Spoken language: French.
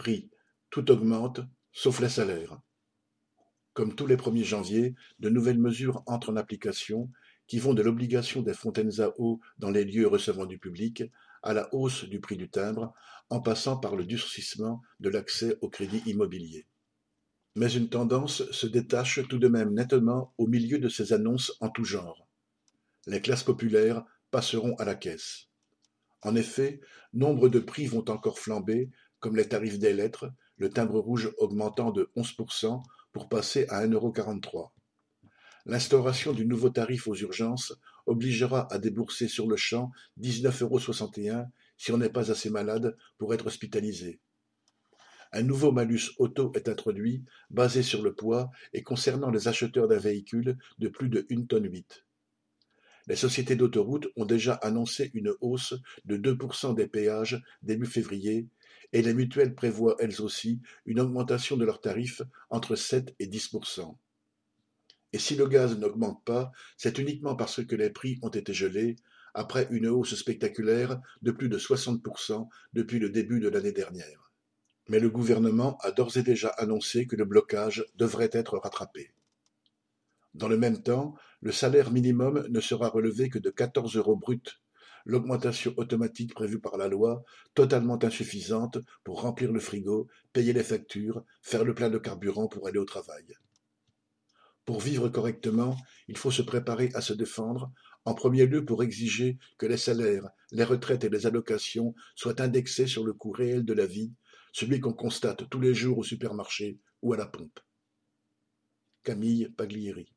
Prix, tout augmente, sauf les salaires. Comme tous les 1er janvier, de nouvelles mesures entrent en application qui vont de l'obligation des fontaines à eau dans les lieux recevant du public à la hausse du prix du timbre, en passant par le durcissement de l'accès au crédit immobilier. Mais une tendance se détache tout de même nettement au milieu de ces annonces en tout genre. Les classes populaires passeront à la caisse. En effet, nombre de prix vont encore flamber, comme les tarifs des lettres, le timbre rouge augmentant de 11% pour passer à 1,43€. L'instauration du nouveau tarif aux urgences obligera à débourser sur le champ 19,61€ si on n'est pas assez malade pour être hospitalisé. Un nouveau malus auto est introduit, basé sur le poids et concernant les acheteurs d'un véhicule de plus de 1 tonne 8. Les sociétés d'autoroutes ont déjà annoncé une hausse de 2% des péages début février et les mutuelles prévoient elles aussi une augmentation de leurs tarifs entre 7 et 10%. Et si le gaz n'augmente pas, c'est uniquement parce que les prix ont été gelés, après une hausse spectaculaire de plus de 60% depuis le début de l'année dernière. Mais le gouvernement a d'ores et déjà annoncé que le blocage devrait être rattrapé. Dans le même temps, le salaire minimum ne sera relevé que de 14 euros bruts, l'augmentation automatique prévue par la loi, totalement insuffisante pour remplir le frigo, payer les factures, faire le plein de carburant pour aller au travail. Pour vivre correctement, il faut se préparer à se défendre, en premier lieu pour exiger que les salaires, les retraites et les allocations soient indexés sur le coût réel de la vie, celui qu'on constate tous les jours au supermarché ou à la pompe. Camille Paglieri